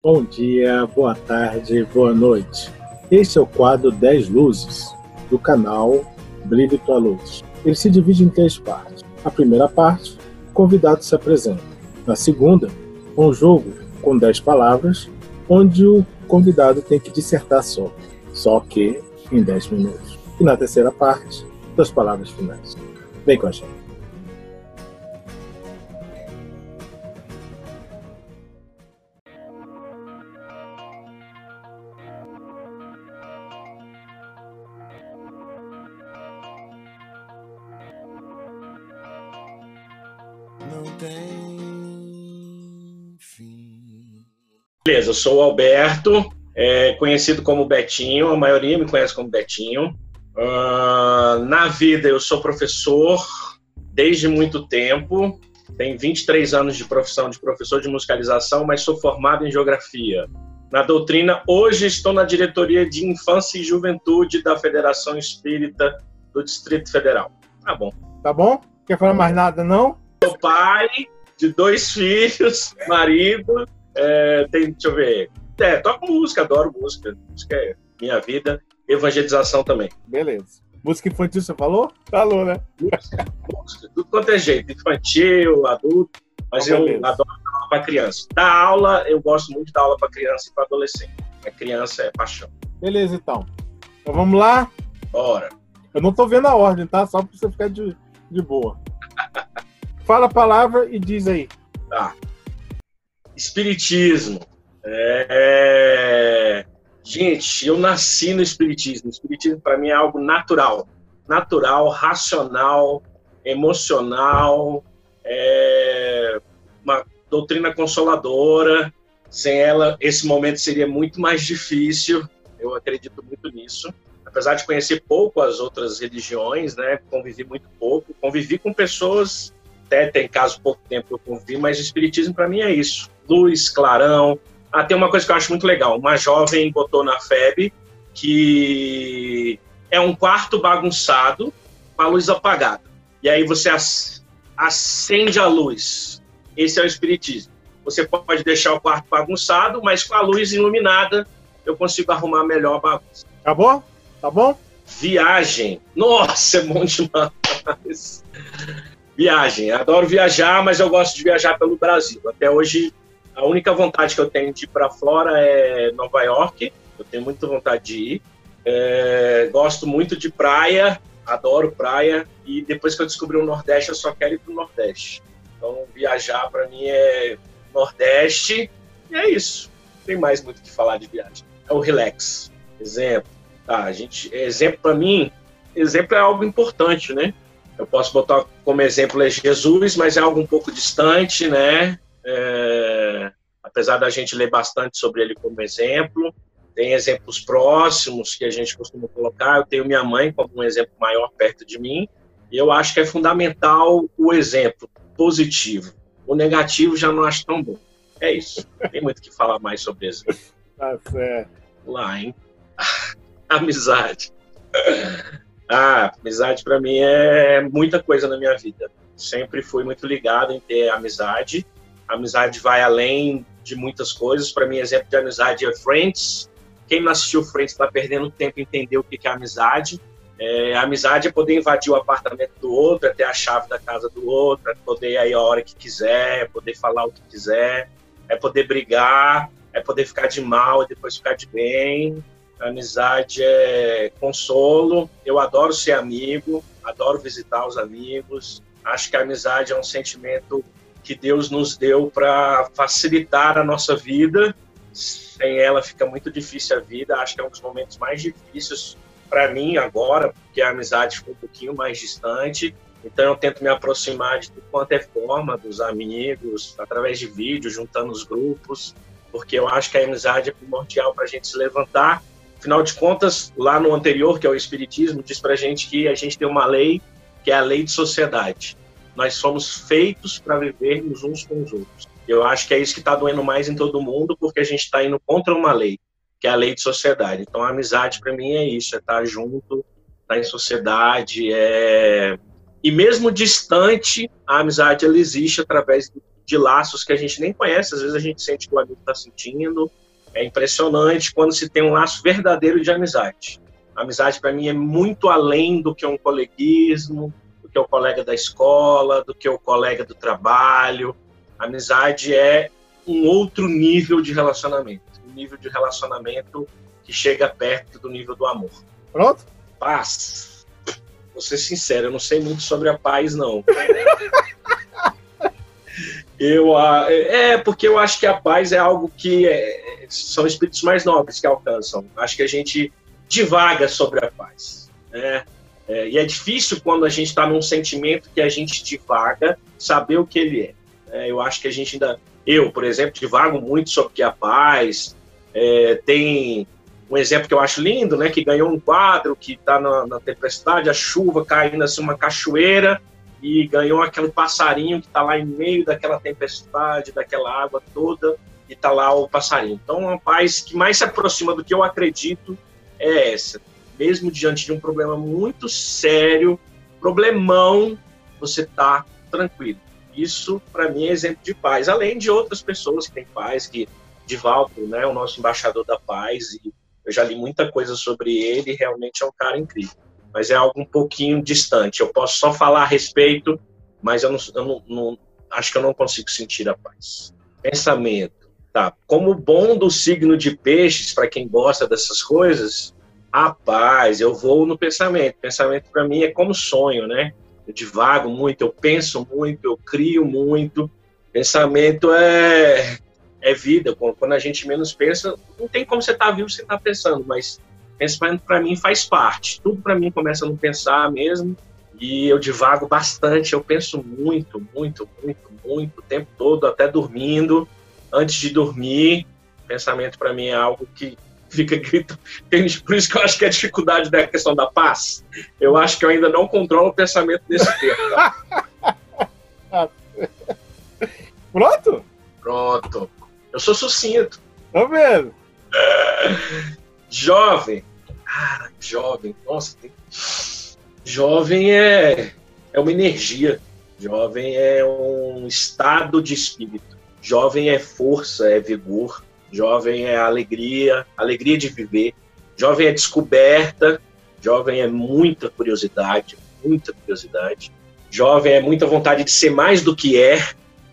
Bom dia, boa tarde, boa noite. Este é o quadro 10 Luzes, do canal Brilhe Tua Luz. Ele se divide em três partes. A primeira parte, o convidado se apresenta. Na segunda, um jogo com 10 palavras, onde o convidado tem que dissertar sobre, só que em 10 minutos. E na terceira parte, das palavras finais. Vem com a gente. Beleza, eu sou o Alberto, é, conhecido como Betinho, a maioria me conhece como Betinho. Uh, na vida, eu sou professor desde muito tempo, tenho 23 anos de profissão de professor de musicalização, mas sou formado em geografia. Na doutrina, hoje estou na diretoria de infância e juventude da Federação Espírita do Distrito Federal. Tá bom. Tá bom? Quer falar mais nada, não? Sou pai de dois filhos, marido, é, tem, deixa eu ver. É, toco música, adoro música. Música é minha vida. Evangelização também. Beleza. Música infantil, você falou? Falou, né? Música, música, tudo quanto é jeito. Infantil, adulto. Mas eu adoro dar aula para criança. Da aula, eu gosto muito da aula para criança e para adolescente. A criança é paixão. Beleza, então. Então vamos lá? Bora. Eu não tô vendo a ordem, tá? Só para você ficar de, de boa. Fala a palavra e diz aí. Tá. Espiritismo. É... Gente, eu nasci no Espiritismo. O Espiritismo, para mim, é algo natural. Natural, racional, emocional, é... uma doutrina consoladora. Sem ela, esse momento seria muito mais difícil. Eu acredito muito nisso. Apesar de conhecer pouco as outras religiões, né? Convivi muito pouco. Convivi com pessoas até tem caso pouco tempo eu convivi, mas o espiritismo para mim é isso luz, clarão. Ah, tem uma coisa que eu acho muito legal. Uma jovem botou na FEB que é um quarto bagunçado com a luz apagada. E aí você acende a luz. Esse é o espiritismo. Você pode deixar o quarto bagunçado, mas com a luz iluminada eu consigo arrumar melhor a bagunça. Tá bom? Tá bom? Viagem. Nossa, é bom demais. Viagem. Adoro viajar, mas eu gosto de viajar pelo Brasil. Até hoje a única vontade que eu tenho de ir para fora é Nova York. Eu tenho muita vontade de ir. É, gosto muito de praia, adoro praia. E depois que eu descobri o Nordeste, eu só quero ir para o Nordeste. Então, viajar para mim é Nordeste. E é isso. Não tem mais muito o que falar de viagem. É o relax. Exemplo. Tá, a gente, exemplo para mim, exemplo é algo importante, né? Eu posso botar como exemplo é Jesus, mas é algo um pouco distante, né? É, apesar da gente ler bastante sobre ele como exemplo, tem exemplos próximos que a gente costuma colocar. Eu tenho minha mãe como um exemplo maior perto de mim, e eu acho que é fundamental o exemplo positivo. O negativo já não acho tão bom. É isso. Tem muito que falar mais sobre isso. Tá certo. Lá, hein? amizade. Ah, amizade para mim é muita coisa na minha vida. Sempre fui muito ligado em ter amizade amizade vai além de muitas coisas. Para mim, exemplo de amizade é Friends. Quem não assistiu Friends está perdendo tempo em entender o que é amizade. É, amizade é poder invadir o apartamento do outro, é ter a chave da casa do outro, é poder ir a hora que quiser, é poder falar o que quiser, é poder brigar, é poder ficar de mal e depois ficar de bem. Amizade é consolo. Eu adoro ser amigo, adoro visitar os amigos. Acho que a amizade é um sentimento que Deus nos deu para facilitar a nossa vida. Sem ela fica muito difícil a vida. Acho que é um dos momentos mais difíceis para mim agora, porque a amizade ficou um pouquinho mais distante. Então eu tento me aproximar de tudo quanto é forma dos amigos, através de vídeo, juntando os grupos, porque eu acho que a amizade é primordial para a gente se levantar. Afinal de contas, lá no anterior, que é o Espiritismo, diz para a gente que a gente tem uma lei, que é a lei de sociedade nós somos feitos para vivermos uns com os outros. Eu acho que é isso que está doendo mais em todo mundo, porque a gente está indo contra uma lei, que é a lei de sociedade. Então, a amizade para mim é isso, é estar tá junto, estar tá em sociedade, é... e mesmo distante, a amizade ela existe através de laços que a gente nem conhece, às vezes a gente sente que o amigo está sentindo. É impressionante quando se tem um laço verdadeiro de amizade. A amizade, para mim, é muito além do que um coleguismo, do que o colega da escola, do que o colega do trabalho. A amizade é um outro nível de relacionamento. Um nível de relacionamento que chega perto do nível do amor. Pronto? Paz. Vou ser sincero, eu não sei muito sobre a paz, não. Eu, é, porque eu acho que a paz é algo que é, são espíritos mais nobres que alcançam. Acho que a gente divaga sobre a paz. Né? É, e é difícil quando a gente está num sentimento que a gente divaga saber o que ele é. é. Eu acho que a gente ainda. Eu, por exemplo, divago muito sobre o que é a paz. É, tem um exemplo que eu acho lindo, né? Que ganhou um quadro que está na, na, tempestade, a chuva caindo assim, uma cachoeira e ganhou aquele passarinho que está lá em meio daquela tempestade, daquela água toda, e está lá o passarinho. Então, a paz que mais se aproxima do que eu acredito é essa. Mesmo diante de um problema muito sério, problemão, você está tranquilo. Isso, para mim, é exemplo de paz. Além de outras pessoas que têm paz, que Divaldo, né, o nosso embaixador da paz, e eu já li muita coisa sobre ele, realmente é um cara incrível mas é algo um pouquinho distante. Eu posso só falar a respeito, mas eu, não, eu não, não acho que eu não consigo sentir a paz. Pensamento, tá? Como bom do signo de peixes, para quem gosta dessas coisas, a paz, eu vou no pensamento. Pensamento para mim é como sonho, né? Eu divago muito, eu penso muito, eu crio muito. Pensamento é é vida. Quando a gente menos pensa, não tem como você estar tá vivo sem estar tá pensando, mas pensamento para mim faz parte. Tudo para mim começa no pensar mesmo. E eu divago bastante, eu penso muito, muito, muito, muito, o tempo todo, até dormindo. Antes de dormir, pensamento para mim é algo que fica grito. Por isso que eu acho que a dificuldade da questão da paz, eu acho que eu ainda não controlo o pensamento desse tempo. Tá? Pronto? Pronto. Eu sou sucinto. Tá vendo? Jovem. Cara, jovem. Nossa, tem... jovem é, é uma energia. Jovem é um estado de espírito. Jovem é força, é vigor. Jovem é alegria, alegria de viver. Jovem é descoberta. Jovem é muita curiosidade, muita curiosidade. Jovem é muita vontade de ser mais do que é,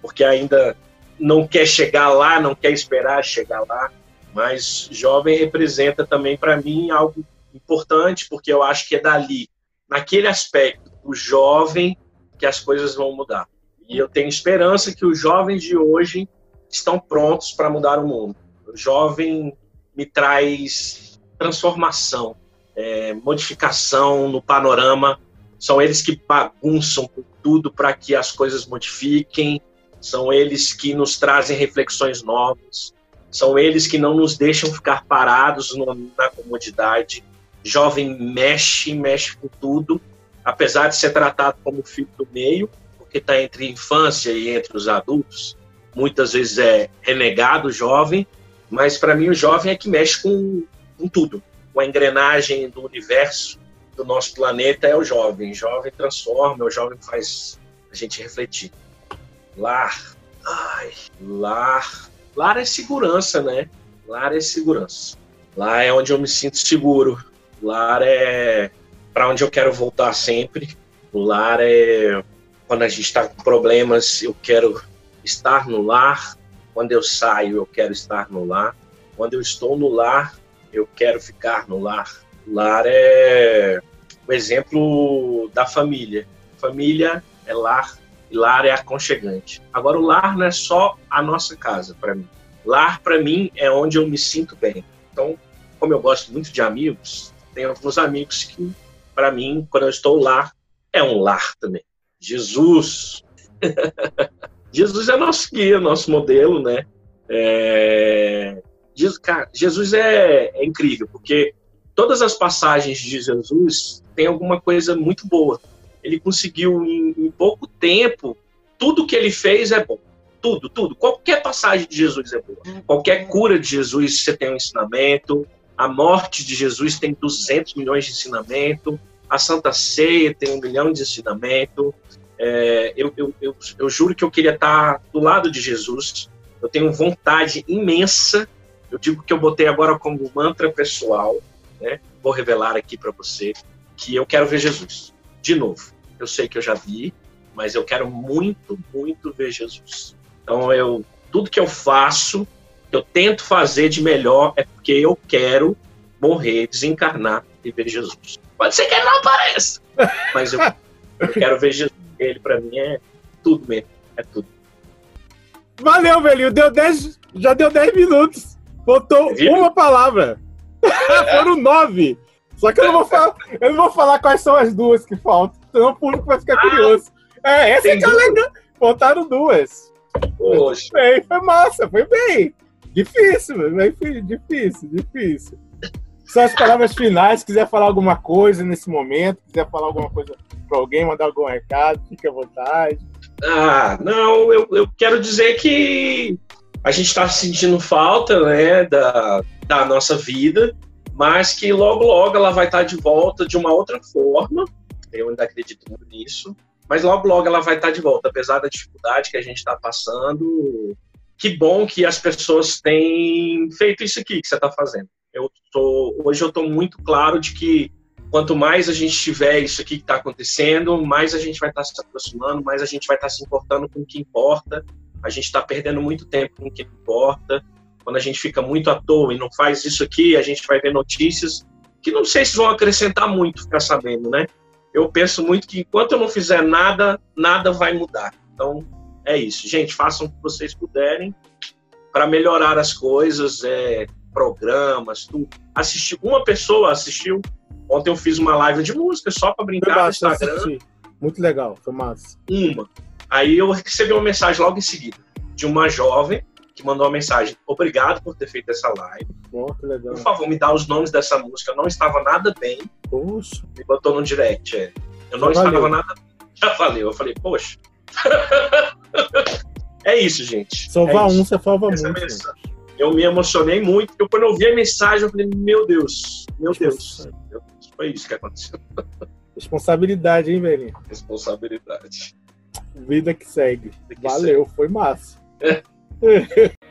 porque ainda não quer chegar lá, não quer esperar chegar lá. Mas jovem representa também para mim algo importante, porque eu acho que é dali, naquele aspecto, o jovem, que as coisas vão mudar. E eu tenho esperança que os jovens de hoje estão prontos para mudar o mundo. O jovem me traz transformação, é, modificação no panorama. São eles que bagunçam tudo para que as coisas modifiquem, são eles que nos trazem reflexões novas, são eles que não nos deixam ficar parados na comodidade. Jovem mexe, mexe com tudo, apesar de ser tratado como filho do meio, porque está entre infância e entre os adultos. Muitas vezes é renegado jovem, mas para mim o jovem é que mexe com, com tudo. Com a engrenagem do universo, do nosso planeta, é o jovem. O jovem transforma, o jovem faz a gente refletir. Lar. Ai, lar Lar é segurança, né? Lar é segurança. Lá é onde eu me sinto seguro. Lar é para onde eu quero voltar sempre. O lar é quando a gente está com problemas, eu quero estar no lar. Quando eu saio, eu quero estar no lar. Quando eu estou no lar, eu quero ficar no lar. Lar é o exemplo da família. Família é lar e lar é aconchegante. Agora, o lar não é só a nossa casa, para mim. Lar, para mim, é onde eu me sinto bem. Então, como eu gosto muito de amigos, tem alguns amigos que, para mim, quando eu estou lá, é um lar também. Jesus. Jesus é nosso guia, nosso modelo, né? É... Jesus, cara, Jesus é, é incrível, porque todas as passagens de Jesus têm alguma coisa muito boa ele conseguiu em, em pouco tempo, tudo que ele fez é bom. Tudo, tudo. Qualquer passagem de Jesus é boa. Qualquer cura de Jesus você tem um ensinamento. A morte de Jesus tem 200 milhões de ensinamento. A Santa Ceia tem um milhão de ensinamento. É, eu, eu, eu, eu, juro que eu queria estar do lado de Jesus. Eu tenho vontade imensa. Eu digo que eu botei agora como mantra pessoal, né? Vou revelar aqui para você que eu quero ver Jesus de novo. Eu sei que eu já vi, mas eu quero muito, muito ver Jesus. Então eu tudo que eu faço, eu tento fazer de melhor é porque eu quero morrer, desencarnar e ver Jesus. Pode ser que ele não apareça, mas eu, eu quero ver Jesus. Ele para mim é tudo mesmo, é tudo. Valeu, velhinho. Deu dez, já deu 10 minutos. Faltou Viu? uma palavra. Foram nove. Só que eu não, vou falar, eu não vou falar quais são as duas que faltam, senão o público vai ficar ah, curioso. É, essa é que é legal. Faltaram duas. Poxa. Foi bem, foi massa, foi bem. Difícil, bem difícil, difícil. São as palavras finais. Se quiser falar alguma coisa nesse momento, quiser falar alguma coisa para alguém, mandar algum recado, fique à vontade. Ah, não, eu, eu quero dizer que a gente está sentindo falta né, da, da nossa vida, mas que logo, logo ela vai estar de volta de uma outra forma. Eu ainda acredito nisso. Mas logo, logo ela vai estar de volta, apesar da dificuldade que a gente está passando. Que bom que as pessoas têm feito isso aqui que você está fazendo. Eu tô, hoje eu estou muito claro de que quanto mais a gente tiver isso aqui que está acontecendo, mais a gente vai estar tá se aproximando, mais a gente vai estar tá se importando com o que importa. A gente está perdendo muito tempo com o que importa. Quando a gente fica muito à toa e não faz isso aqui, a gente vai ver notícias que não sei se vão acrescentar muito, ficar sabendo, né? Eu penso muito que enquanto eu não fizer nada, nada vai mudar. Então, é isso. Gente, façam o que vocês puderem para melhorar as coisas, é, programas, tudo. Assistir, uma pessoa assistiu. Ontem eu fiz uma live de música só para brincar no Instagram. Assisti. Muito legal, foi massa. Uma. Aí eu recebi uma mensagem logo em seguida de uma jovem que mandou uma mensagem: Obrigado por ter feito essa live. Oh, por favor, me dá os nomes dessa música. Eu não estava nada bem. Poxa. Me botou no direct. É. Eu não Já estava valeu. nada bem. Já valeu. Eu falei, poxa. é isso, gente. Salvar é um, você salva Essa muito. É eu me emocionei muito, porque quando eu vi a mensagem, eu falei, meu Deus, meu Deus. Meu Deus foi isso que aconteceu. Responsabilidade, hein, velho? Responsabilidade. Vida que segue. Vida que Valeu, segue. foi massa. É.